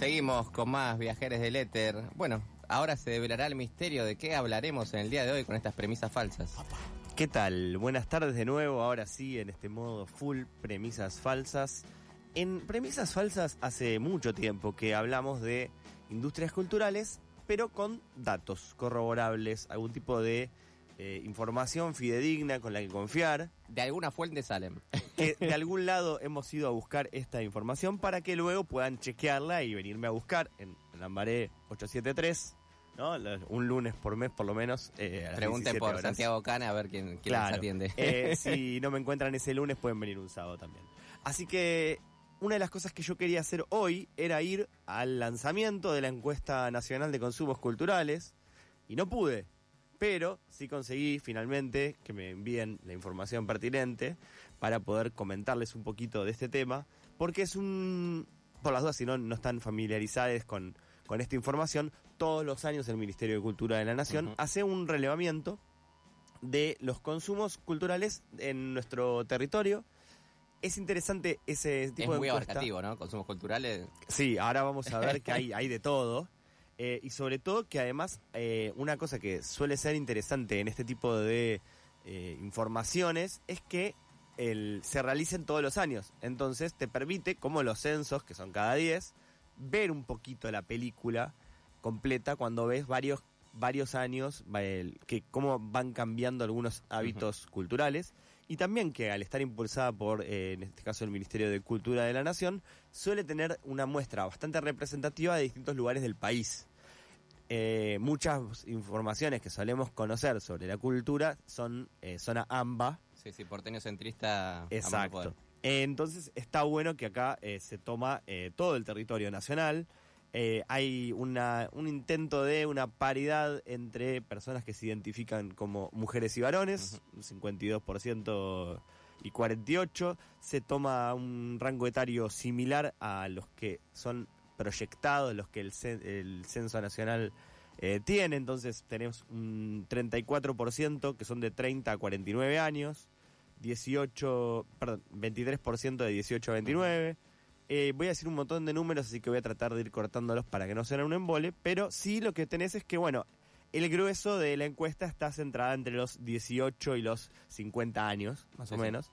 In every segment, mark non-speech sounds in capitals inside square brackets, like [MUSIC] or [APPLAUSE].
Seguimos con más viajeros del éter. Bueno, ahora se develará el misterio de qué hablaremos en el día de hoy con estas premisas falsas. ¿Qué tal? Buenas tardes de nuevo, ahora sí, en este modo full premisas falsas. En premisas falsas hace mucho tiempo que hablamos de industrias culturales, pero con datos corroborables, algún tipo de eh, información fidedigna con la que confiar. De alguna fuente salen. Que [LAUGHS] de algún lado hemos ido a buscar esta información para que luego puedan chequearla y venirme a buscar en Lambaré 873, ¿no? Un lunes por mes por lo menos. eh, a las Pregunten 17 por horas. Santiago Cana a ver quién, quién Claro. atiende. Eh, [LAUGHS] si no me encuentran ese lunes, pueden venir un sábado también. Así que una de las cosas que yo quería hacer hoy era ir al lanzamiento de la encuesta nacional de consumos culturales y no pude. Pero sí conseguí finalmente que me envíen la información pertinente para poder comentarles un poquito de este tema, porque es un, por las dudas, si no, no están familiarizados con, con esta información, todos los años el Ministerio de Cultura de la Nación hace un relevamiento de los consumos culturales en nuestro territorio. Es interesante ese es tipo de muy encuesta. abarcativo, ¿no? Consumos culturales. Sí, ahora vamos a ver que hay, hay de todo. Eh, y sobre todo que además eh, una cosa que suele ser interesante en este tipo de eh, informaciones es que el, se realicen todos los años. Entonces te permite, como los censos, que son cada 10, ver un poquito la película completa cuando ves varios varios años el- que cómo van cambiando algunos hábitos culturales. Y también que al estar impulsada por eh, en este caso el Ministerio de Cultura de la Nación suele tener una muestra bastante representativa de distintos lugares del país Eh, muchas informaciones que solemos conocer sobre la cultura son eh, zona AMBA Sí, sí, porteño centrista. Exacto. entonces está bueno que acá eh, se toma eh, todo el territorio nacional. Eh, hay una, un intento de una paridad entre personas que se identifican como mujeres y varones, un 52% y 48%. Se toma un rango etario similar a los que son proyectados, los que el, el Censo Nacional eh, tiene. Entonces tenemos un 34% que son de 30 a 49 años. 18, perdón, 23% de 18 a 29. Eh, voy a decir un montón de números, así que voy a tratar de ir cortándolos para que no sea un embole, pero sí lo que tenés es que, bueno, el grueso de la encuesta está centrada entre los 18 y los 50 años, más Sí, o sí.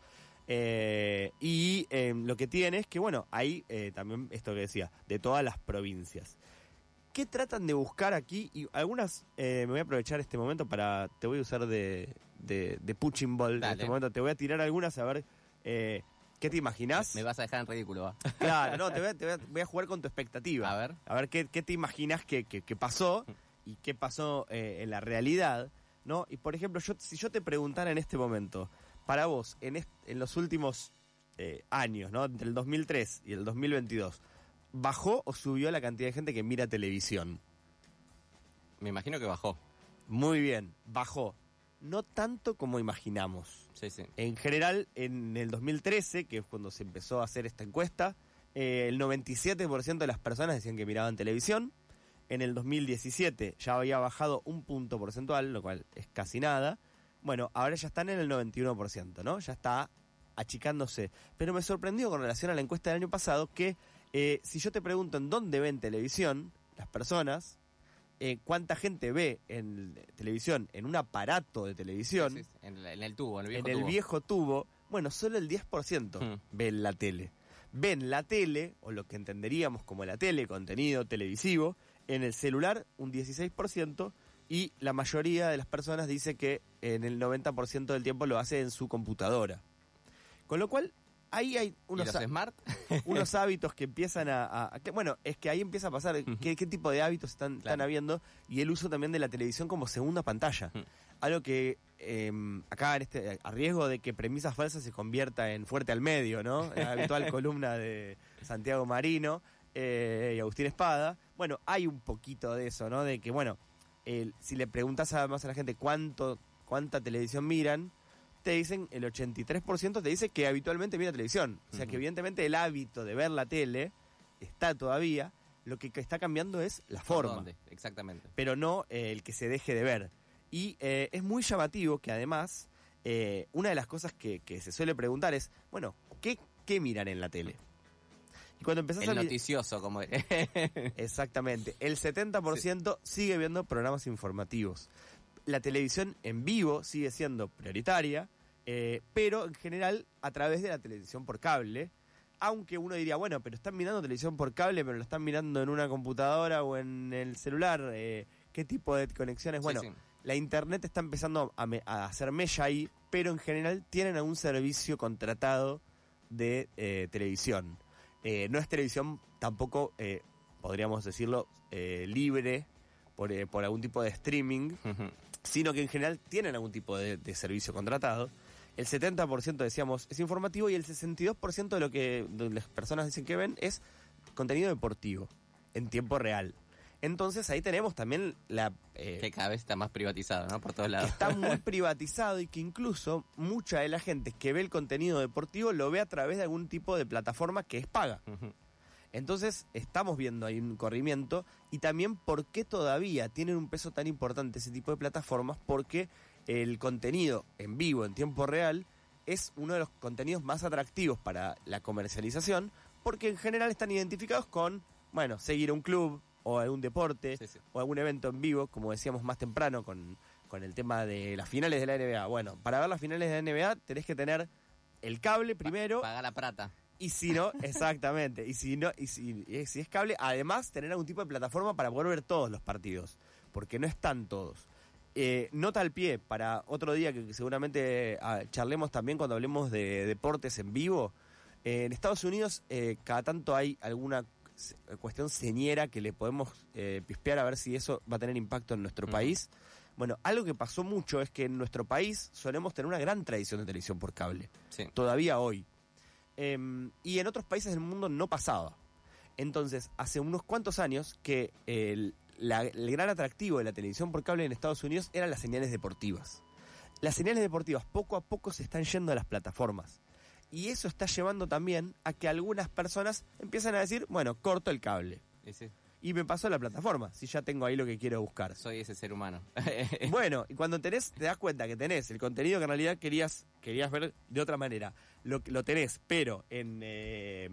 Eh, y eh, lo que tiene es que, bueno, hay eh, también esto que decía, de todas las provincias. ¿Qué tratan de buscar aquí? Y algunas, eh, me voy a aprovechar este momento para, te voy a usar de, de, de punching ball en este momento, te voy a tirar algunas a ver eh, qué te imaginas. Me vas a dejar en ridículo, va. Claro, no, te voy a, te voy a- voy a jugar con tu expectativa. A ver. A ver qué, qué te imaginas que, que- que pasó y qué pasó eh, en la realidad, ¿no? Y por ejemplo, yo, si yo te preguntara en este momento, para vos, en, en los últimos eh, años, ¿no? Entre el 2003 y el 2022, ¿bajó o subió la cantidad de gente que mira televisión? Me imagino que bajó. Muy bien, bajó. No tanto como imaginamos. Sí, sí. En general, en el 2013, que es cuando se empezó a hacer esta encuesta, eh, el 97% de las personas decían que miraban televisión. En el 2017 ya había bajado un punto porcentual, lo cual es casi nada. Bueno, ahora ya están en el 91%, ¿no? Ya está achicándose. Pero me sorprendió con relación a la encuesta del año pasado que eh, si yo te pregunto en dónde ven televisión, las personas, eh, cuánta gente ve en televisión, en un aparato de televisión, Sí, sí, En, el- en el tubo, en el viejo en el tubo. viejo tubo, bueno, solo el 10% Hmm. ven la tele. Ven la tele, o lo que entenderíamos como la tele, contenido televisivo, en el celular un 16%, y la mayoría de las personas dice que en el 90% del tiempo lo hace en su computadora. Con lo cual, ahí hay ¿Y unos, smart? [LAUGHS] unos hábitos que empiezan a, a- a- que, bueno, es que ahí empieza a pasar qué, qué tipo de hábitos están, están habiendo y el uso también de la televisión como segunda pantalla. Algo que eh, acá en este, a riesgo de que premisas falsas se convierta en fuerte al medio, ¿no? La habitual [LAUGHS] columna de Santiago Marino eh, y Agustín Espada. Bueno, hay un poquito de eso, ¿no? De que, bueno, el- si le preguntas además a la gente cuánto, cuánta televisión miran, te dicen, el 83% te dice que habitualmente mira televisión. O sea que evidentemente el hábito de ver la tele está todavía, lo que está cambiando es la ¿Por forma dónde? Exactamente. pero no eh, el que se deje de ver. Y eh, es muy llamativo que además, eh, una de las cosas que, que se suele preguntar es, bueno, ¿qué, qué miran en la tele? Y cuando empezás El a noticioso, como... [LAUGHS] Exactamente. El 70% sigue viendo programas informativos. La televisión en vivo sigue siendo prioritaria, eh, pero en general a través de la televisión por cable. Aunque uno diría, bueno, pero están mirando televisión por cable, pero lo están mirando en una computadora o en el celular. eh, ¿Qué tipo de conexiones? Bueno, Sí, sí. la internet está empezando a, me- a hacer mella ahí, pero en general tienen algún servicio contratado de eh, televisión. Eh, no es televisión tampoco, eh, podríamos decirlo, eh, libre por, por algún tipo de streaming, sino que en general tienen algún tipo de, de servicio contratado. El 70% decíamos es informativo y el 62% de lo que de las personas dicen que ven es contenido deportivo en tiempo real. Entonces ahí tenemos también la... eh, Que cada vez está más privatizado, ¿no? Por todos lados. está muy [LAUGHS] privatizado y que incluso mucha de la gente que ve el contenido deportivo lo ve a través de algún tipo de plataforma que es paga. Entonces estamos viendo ahí un corrimiento y también por qué todavía tienen un peso tan importante ese tipo de plataformas, porque el contenido en vivo, en tiempo real, es uno de los contenidos más atractivos para la comercialización, porque en general están identificados con, bueno, seguir un club o algún deporte Sí, sí. o algún evento en vivo, como decíamos más temprano con, con el tema de las finales de la NBA. Bueno, para ver las finales de la NBA tenés que tener el cable primero Pagar la plata. y si no, [LAUGHS] exactamente, y si no, y si, y si es cable, además tener algún tipo de plataforma para poder ver todos los partidos, porque no están todos. Eh, nota al pie para otro día que seguramente ah, charlemos también cuando hablemos de deportes en vivo. Eh, en Estados Unidos eh, cada tanto hay alguna cuestión señera que le podemos eh, pispear a ver si eso va a tener impacto en nuestro país. Bueno, algo que pasó mucho es que en nuestro país solemos tener una gran tradición de televisión por cable Sí. todavía hoy. Em, y en otros países del mundo no pasaba. Entonces, hace unos cuantos años que el, la- el gran atractivo de la televisión por cable en Estados Unidos eran las señales deportivas. Las señales deportivas poco a poco se están yendo a las plataformas. Y eso está llevando también a que algunas personas empiezan a decir, bueno, corto el cable. Y me paso a la plataforma, si ya tengo ahí lo que quiero buscar. Soy ese ser humano. [LAUGHS] [LAUGHS] Bueno, y cuando tenés, te das cuenta que tenés el contenido que en realidad querías, querías ver de otra manera. Lo, lo tenés, pero en eh,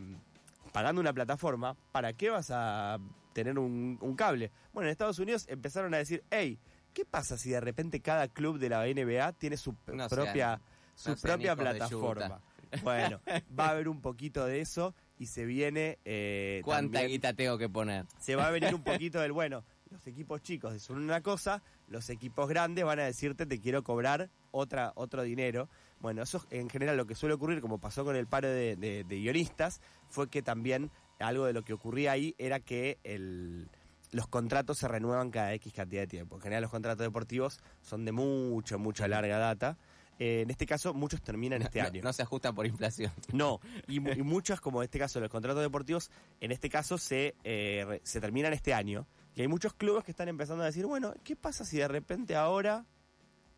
pagando una plataforma, ¿para qué vas a tener un, un cable? Bueno, en Estados Unidos empezaron a decir, hey, ¿qué pasa si de repente cada club de la NBA tiene su No propia, su no propia plataforma? Bueno, va a haber un poquito de eso y se viene eh, ¿Cuánta también- guita tengo que poner? se va a venir un poquito del bueno. Los equipos chicos son una cosa, los equipos grandes van a decirte te quiero cobrar otra otro dinero. Bueno, eso es en general lo que suele ocurrir, como pasó con el paro de, de- de guionistas, fue que también algo de lo que ocurría ahí era que el, los contratos se renuevan cada X cantidad de tiempo. En general los contratos deportivos son de mucha, mucha larga data. Eh, en este caso, muchos terminan este No- año. No, se ajusta por inflación. No, [LAUGHS] y, y muchos, como en este caso los contratos deportivos, en este caso se, eh, se terminan este año. Y hay muchos clubes que están empezando a decir, bueno, ¿qué pasa si de repente ahora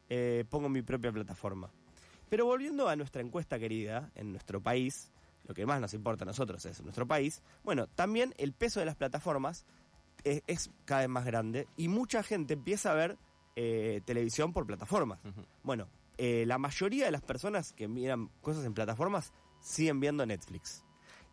eh, pongo mi propia plataforma? Pero volviendo a nuestra encuesta querida, en nuestro país, lo que más nos importa a nosotros es nuestro país, bueno, también el peso de las plataformas es, es cada vez más grande y mucha gente empieza a ver eh, televisión por plataformas. Bueno, eh, la mayoría de las personas que miran cosas en plataformas siguen viendo Netflix.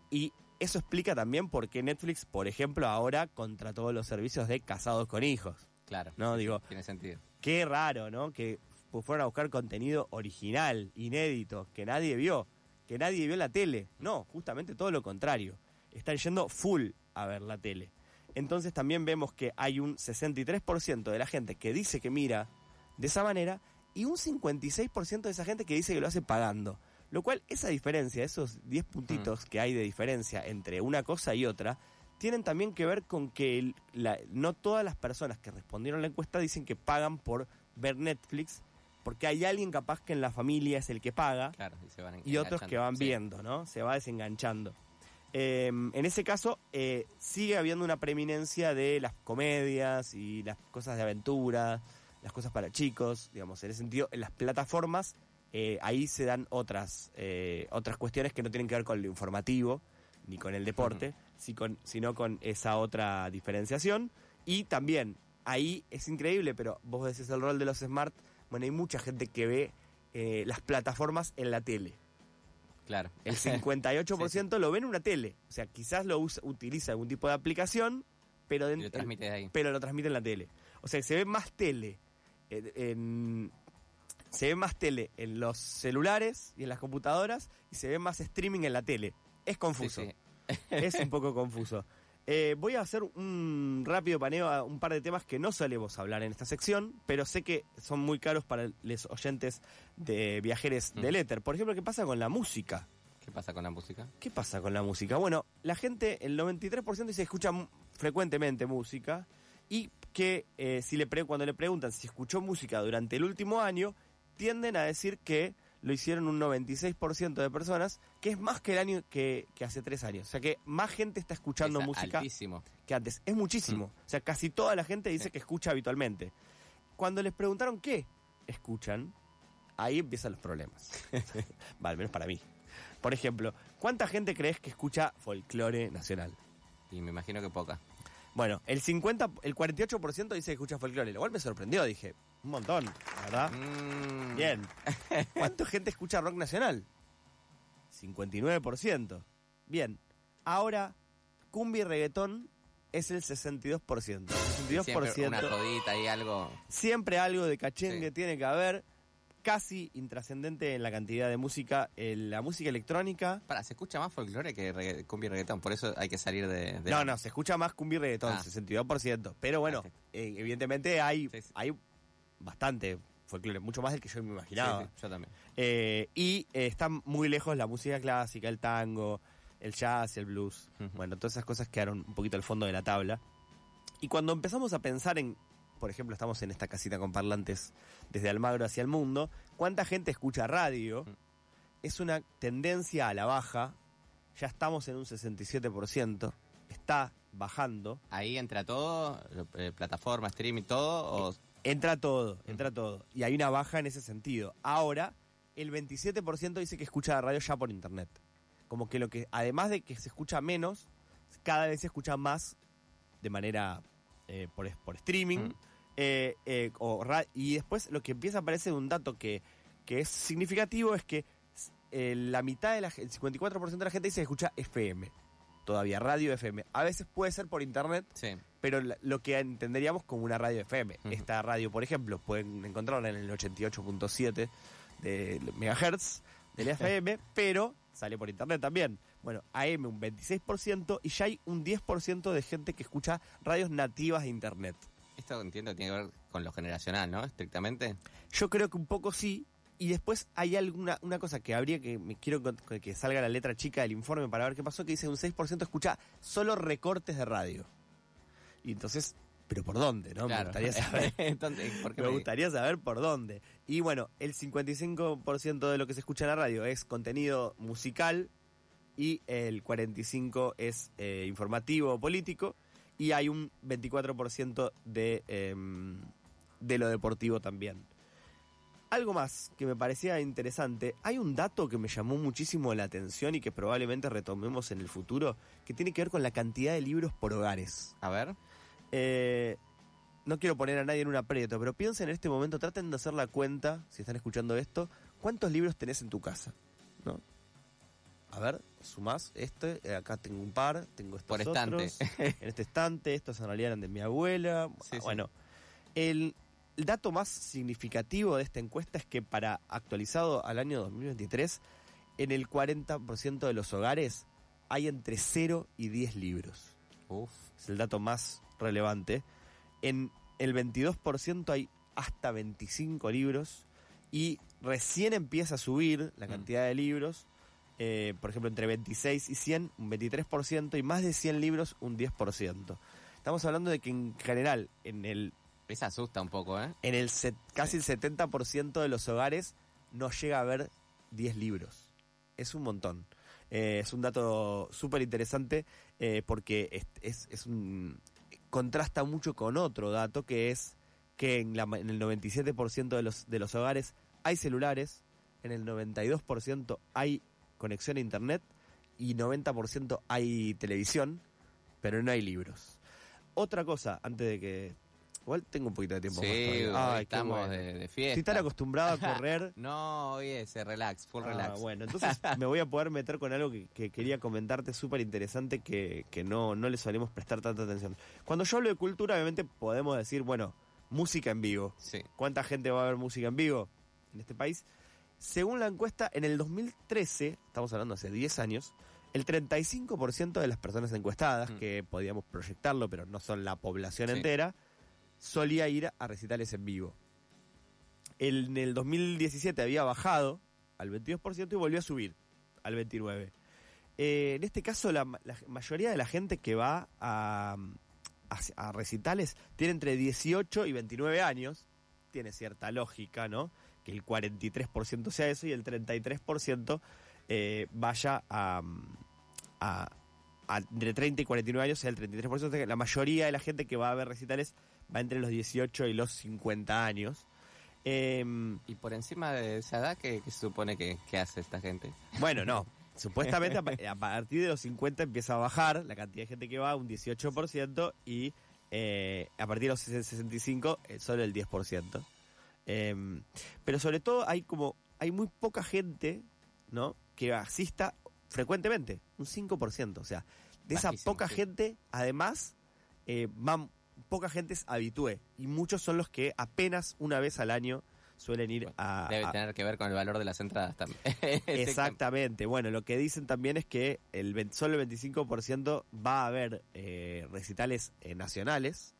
Y eso explica también por qué Netflix, por ejemplo, ahora contrató los servicios de casados con hijos. Claro. No, digo, Tiene sentido. qué raro, ¿no? Que fu- fueron a buscar contenido original, inédito, que nadie vio, que nadie vio la tele. No, justamente todo lo contrario. Están yendo full a ver la tele. Entonces también vemos que hay un 63% de la gente que dice que mira de esa manera y un 56% de esa gente que dice que lo hace pagando. Lo cual, esa diferencia, esos 10 puntitos que hay de diferencia entre una cosa y otra, tienen también que ver con que el- la- no todas las personas que respondieron a la encuesta dicen que pagan por ver Netflix, porque hay alguien capaz que en la familia es el que paga Claro. Y, se van y otros que van. Sí. viendo, ¿no? Se va desenganchando. Eh, en ese caso, eh, sigue habiendo una preeminencia de las comedias y las cosas de aventura, las cosas para chicos, digamos, en ese sentido, en las plataformas, eh, ahí se dan otras, eh, otras cuestiones que no tienen que ver con lo informativo ni con el deporte, si con- sino con esa otra diferenciación. Y también, ahí es increíble, pero vos decís el rol de los smart, bueno, hay mucha gente que ve eh, las plataformas en la tele. Claro. El [LAUGHS] 58% lo ve en una tele. O sea, quizás lo usa- utiliza algún tipo de aplicación, pero, en- lo transmite de ahí. pero lo transmite en la tele. O sea, se ve más tele en, en- se ve más tele en los celulares y en las computadoras y se ve más streaming en la tele. Es confuso. Sí, sí. Es un poco [LAUGHS] confuso. Eh, voy a hacer un rápido paneo a un par de temas que no solemos hablar en esta sección, pero sé que son muy caros para los oyentes de viajeros del Mm. éter. Por ejemplo, ¿qué pasa con la música? ¿Qué pasa con la música? ¿Qué pasa con la música? Bueno, la gente, el 93% dice escucha frecuentemente música y que eh, si le pre- cuando le preguntan si escuchó música durante el último año, tienden a decir que lo hicieron un 96% de personas, que es más que el año que, que hace tres años. O sea que más gente está escuchando Es música Altísimo. que antes. Es muchísimo. O sea, casi toda la gente dice Sí. que escucha habitualmente. Cuando les preguntaron qué escuchan, ahí empiezan los problemas. [LAUGHS] Va, al menos para mí. Por ejemplo, ¿cuánta gente crees que escucha folclore nacional? Y me imagino que poca. Bueno, el 50, el 48% dice que escucha folclore, lo cual me sorprendió, dije, un montón, ¿verdad? Mm. Bien. [LAUGHS] ¿Cuánta gente escucha rock nacional? 59%. Bien. Ahora, cumbia y reggaetón es el 62%. 62%. Siempre una jodita y algo. Siempre algo de cachengue Sí. tiene que haber. Casi intrascendente en la cantidad de música. la música electrónica. Para, se escucha más folclore que regga- cumbia y reggaetón, por eso hay que salir de. de- No, no, se escucha más cumbia y reggaetón, Ah. 62%. Pero bueno, eh, evidentemente hay, Sí, sí. hay bastante folclore, mucho más del que yo me imaginaba. sí, yo también. Eh, y eh, está muy lejos la música clásica, el tango, el jazz, el blues. Bueno, todas esas cosas quedaron un poquito al fondo de la tabla. Y cuando empezamos a pensar en, por ejemplo, estamos en esta casita con parlantes desde Almagro hacia el mundo, ¿cuánta gente escucha radio? Mm. Es una tendencia a la baja. Ya estamos en un 67%. Está bajando. Ahí entra todo, eh, plataforma, streaming, todo, o Entra todo, entra todo. Y hay una baja en ese sentido. Ahora, el 27% dice que escucha radio ya por internet. Como que lo que, además de que se escucha menos, cada vez se escucha más de manera eh, por, por streaming. Mm. Eh, eh, o y después lo que empieza a aparecer un dato que, que es significativo es que eh, la mitad de la el 54% de la gente dice que escucha FM. Todavía, radio FM. A veces puede ser por internet, sí. pero la- lo que entenderíamos como una radio FM. Ujú. Esta radio, por ejemplo, pueden encontrarla en el 88.7 de megahertz del FM, [LAUGHS] pero sale por internet también. Bueno, AM un 26% y ya hay un 10% de gente que escucha radios nativas de internet. Esto entiendo que tiene que ver con lo generacional, ¿no? Estrictamente. Yo creo que un poco sí. Y después hay alguna una cosa que habría que me quiero que salga la letra chica del informe para ver qué pasó, que dice un 6% escucha solo recortes de radio. Y entonces, pero ¿por dónde? ¿no? Me gustaría [LAUGHS] saber. Entonces, ¿por qué Me me- gustaría saber por dónde. Y bueno, el 55% de lo que se escucha en la radio es contenido musical y el 45% es eh, informativo o político y hay un 24% de, em, de lo deportivo también. Algo más que me parecía interesante, hay un dato que me llamó muchísimo la atención y que probablemente retomemos en el futuro, que tiene que ver con la cantidad de libros por hogares. A ver. Eh, no quiero poner a nadie en un aprieto, pero piensen en este momento, traten de hacer la cuenta, si están escuchando esto, ¿cuántos libros tenés en tu casa? ¿No? A ver, sumás este, eh, acá tengo un par, tengo estos Por estante. otros, en este estante, estos en realidad eran de mi abuela. Sí, sí. bueno, el, el dato más significativo de esta encuesta es que para actualizado al año 2023, en el 40% de los hogares hay entre 0 y 10 libros Uf. es el dato más relevante. En el 22% hay hasta 25 libros y recién empieza a subir la Mm. cantidad de libros. Eh, por ejemplo, entre 26 y 100, un 23%, y más de 100 libros, un 10%. Estamos hablando de que en general, en el, Esa asusta un poco, ¿eh? en el set- casi el 70% de los hogares no llega a ver 10 libros. Es un montón. Eh, es un dato súper interesante eh, porque es, es- es un contrasta mucho con otro dato que es que en, la en el 97% de los, de los hogares hay celulares, en el 92% hay conexión a internet y 90% hay televisión, pero no hay libros. Otra cosa, antes de que Igual tengo un poquito de tiempo Sí, más. Ay, estamos bueno. de, de fiesta. Estoy tan acostumbrado a correr. [LAUGHS] No, hoy ese relax, full Ah, relax. bueno, [LAUGHS] entonces me voy a poder meter con algo que, que quería comentarte súper interesante que, que no, no le solemos prestar tanta atención. Cuando yo hablo de cultura, obviamente podemos decir, bueno, música en vivo. Sí. ¿Cuánta gente va a ver música en vivo en este país? Según la encuesta, en el 2013, estamos hablando hace 10 años, el 35% de las personas encuestadas, Mm. que podíamos proyectarlo, pero no son la población Sí. entera, solía ir a recitales en vivo. El- en el 2017 había bajado al 22% y volvió a subir al 29%. Eh, en este caso, la, ma- la mayoría de la gente que va a, a, a recitales tiene entre 18 y 29 años. Tiene cierta lógica, ¿no? Que el 43% sea eso y el 33% eh, vaya a, a, a- entre 30 y 49 años, sea el 33%. de- La mayoría de la gente que va a ver recitales va entre los 18 y los 50 años. Em, Y por encima de esa edad, ¿qué, qué se supone que, que hace esta gente? bueno, no. [LAUGHS] Supuestamente a partir de los 50 empieza a bajar la cantidad de gente que va, un 18%, y eh, a partir de los 65 eh, solo el 10%. Em, pero sobre todo hay como, hay muy poca gente, ¿no? Que asista frecuentemente, un 5%. O sea, de esa Bajísimo, poca sí. gente, además, eh, van, poca gente es habitué. Y muchos son los que apenas una vez al año suelen ir Bueno, a... Debe a- tener que ver con el valor de las entradas también. [LAUGHS] Exactamente. Bueno, lo que dicen también es que el 20 solo el 25% va a haber eh, recitales eh, nacionales,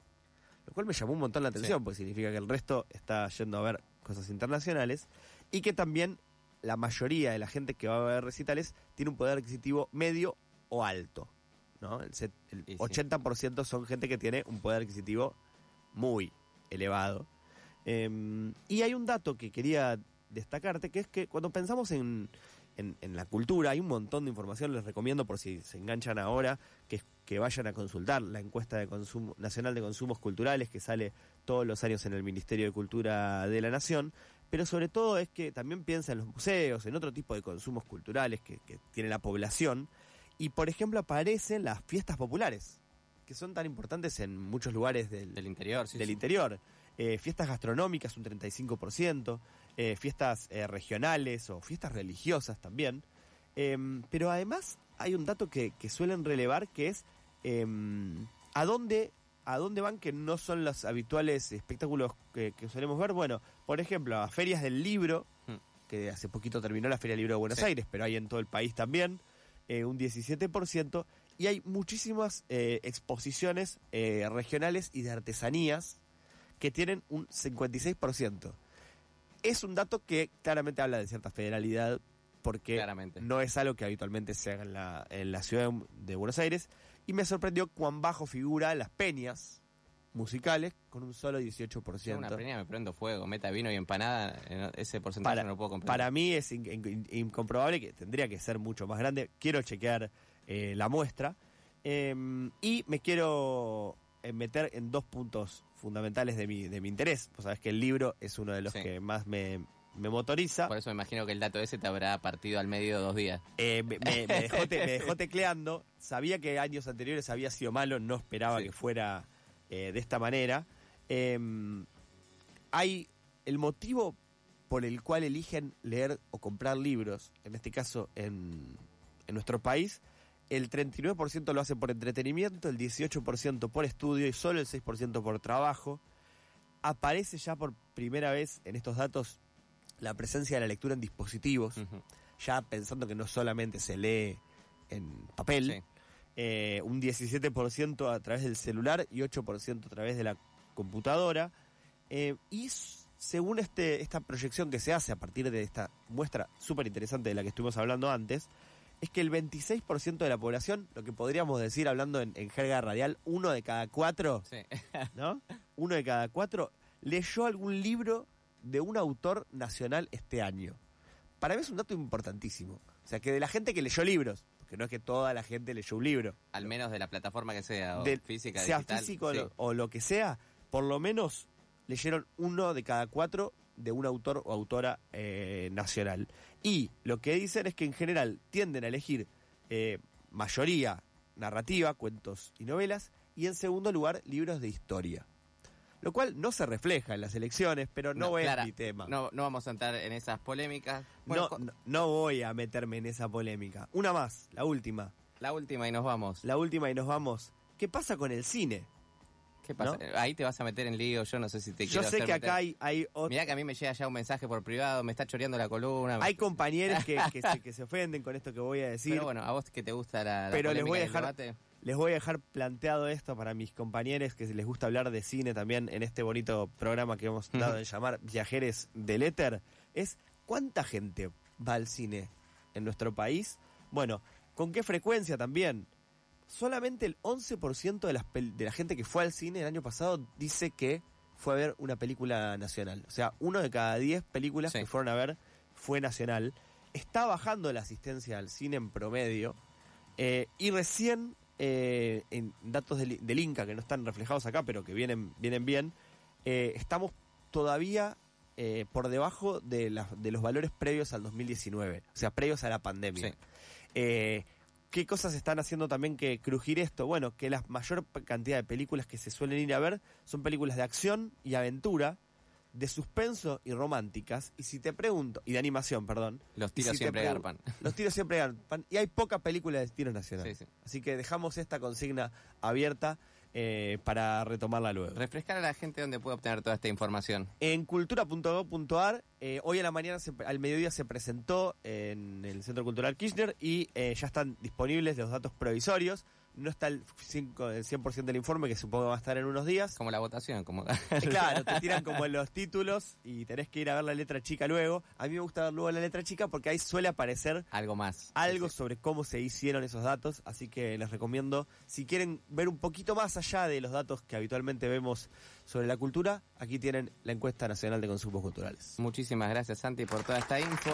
lo cual me llamó un montón la atención, porque significa que el resto está yendo a ver cosas internacionales, y que también la mayoría de la gente que va a ver recitales tiene un poder adquisitivo medio o alto. ¿no? El, set- el Y sí. 80% son gente que tiene un poder adquisitivo muy elevado. Em, y hay un dato que quería destacarte, que es que cuando pensamos en, en, en la cultura, hay un montón de información, les recomiendo por si se enganchan ahora, que, que vayan a consultar la encuesta de consumo, nacional de consumos culturales que sale todos los años en el Ministerio de Cultura de la Nación, pero sobre todo es que también piensa en los museos, en otro tipo de consumos culturales que, que tiene la población, y por ejemplo aparecen las fiestas populares, que son tan importantes en muchos lugares del, Del interior, sí. del sí. interior. Eh, fiestas gastronómicas, un 35%, eh, fiestas eh, regionales o fiestas religiosas también. Em, pero además hay un dato que, que suelen relevar que es em, a dónde a dónde van que no son los habituales espectáculos que, que solemos ver. Bueno, por ejemplo, a ferias del libro, Hmm. que hace poquito terminó la Feria del Libro de Buenos Sí. Aires, pero hay en todo el país también, eh, un 17%, y hay muchísimas eh, exposiciones eh, regionales y de artesanías que tienen un 56%. Es un dato que claramente habla de cierta federalidad, porque Claramente. no es algo que habitualmente se haga en la, en la ciudad de Buenos Aires, y me sorprendió cuán bajo figura las peñas musicales con un solo Yo 18%. una peña me prendo fuego, meta vino y empanada, ese porcentaje Para- no lo puedo comprar. Para mí es in- in- incomprobable que tendría que ser mucho más grande. Quiero chequear eh, la muestra. Eh, y me quiero eh, meter en dos puntos fundamentales de mi, de mi interés. Vos sabés que el libro es uno de los Sí. que más me, me motoriza. Por eso me imagino que el dato ese te habrá partido al medio dos días. Eh, me, me- me dejó te- me dejó [LAUGHS] tecleando. Sabía que años anteriores había sido malo, no esperaba Sí. que fuera eh, de esta manera. Eh, hay el motivo por el cual eligen leer o comprar libros, en este caso en, en nuestro país, el 39% lo hace por entretenimiento, el 18% por estudio y solo el 6% por trabajo. Aparece ya por primera vez en estos datos la presencia de la lectura en dispositivos ya pensando que no solamente se lee en papel, Sí. eh, un 17% a través del celular y 8% a través de la computadora. Eh, y según este, esta proyección que se hace a partir de esta muestra súper interesante de la que estuvimos hablando antes, es que el 26% de la población, lo que podríamos decir hablando en, en jerga radial, uno de cada cuatro, Sí. ¿no? Uno de cada cuatro leyó algún libro de un autor nacional este año. Para mí es un dato importantísimo. O sea, que de la gente que leyó libros, porque no es que toda la gente leyó un libro, Al menos de la plataforma que sea, o de- física, sea digital. físico o sí. lo- o lo que sea, por lo menos leyeron uno de cada cuatro de un autor o autora eh, nacional. Y lo que dicen es que en general tienden a elegir eh, mayoría narrativa, cuentos y novelas, y en segundo lugar libros de historia. Lo cual no se refleja en las elecciones, pero no, es Clara, mi tema. No, no vamos a entrar en esas polémicas. No, Bueno, no, no voy a meterme en esa polémica. Una más, la última. la última y nos vamos. La última y nos vamos. ¿Qué pasa con el cine? ¿Qué pasa? Ahí te vas a meter en lío, yo no sé si te Yo quiero sé hacer que meter. acá hay, hay, ot- Mirá que a mí me llega ya un mensaje por privado, me está choreando la columna. hay [LAUGHS] compañeros que, que se, [LAUGHS] que se ofenden con esto que voy a decir. Pero bueno, a vos que te gusta la, la Pero les voy a dejar- Les voy a dejar planteado esto para mis compañeros que les gusta hablar de cine también en este bonito programa que hemos dado de llamar Viajeres del Éter. Es cuánta gente va al cine en nuestro país. Bueno, ¿con qué frecuencia también? Solamente el 11% de, las de la gente que fue al cine el año pasado dice que fue a ver una película nacional. O sea, uno de cada 10 películas Sí. que fueron a ver fue nacional. Está bajando la asistencia al cine en promedio. Eh, y recién, eh, en datos del, del Inca, que no están reflejados acá, pero que vienen, vienen bien, eh, estamos todavía eh, por debajo de, la- de los valores previos al 2019, o sea, previos a la pandemia. Sí. ¿Qué cosas están haciendo también que crujir esto? Bueno, que la mayor cantidad de películas que se suelen ir a ver son películas de acción y aventura, de suspenso y románticas. Y si te pregunto, y de animación, perdón, los tiros si siempre garpan. [LAUGHS] los tiros siempre garpan. Y hay poca película de tiros nacional. Sí, sí. Así que dejamos esta consigna abierta eh, para retomarla luego. Refrescar a la gente donde puede obtener toda esta información. En cultura.gov.ar, eh, hoy a la mañana, se- al mediodía se presentó en el Centro Cultural Kirchner y eh, ya están disponibles los datos provisorios. No está el, cinco- el 100% del informe, que supongo va a estar en unos días. Como la votación, como [LAUGHS] Eh, Claro, te tiran como los títulos y tenés que ir a ver la letra chica luego. A mí me gusta ver luego la letra chica porque ahí suele aparecer algo más. algo sí. sobre cómo se hicieron esos datos, así que les recomiendo, si quieren ver un poquito más allá de los datos que habitualmente vemos sobre la cultura, aquí tienen la encuesta nacional de consumos culturales. Muchísimas gracias, Santi, por toda esta info.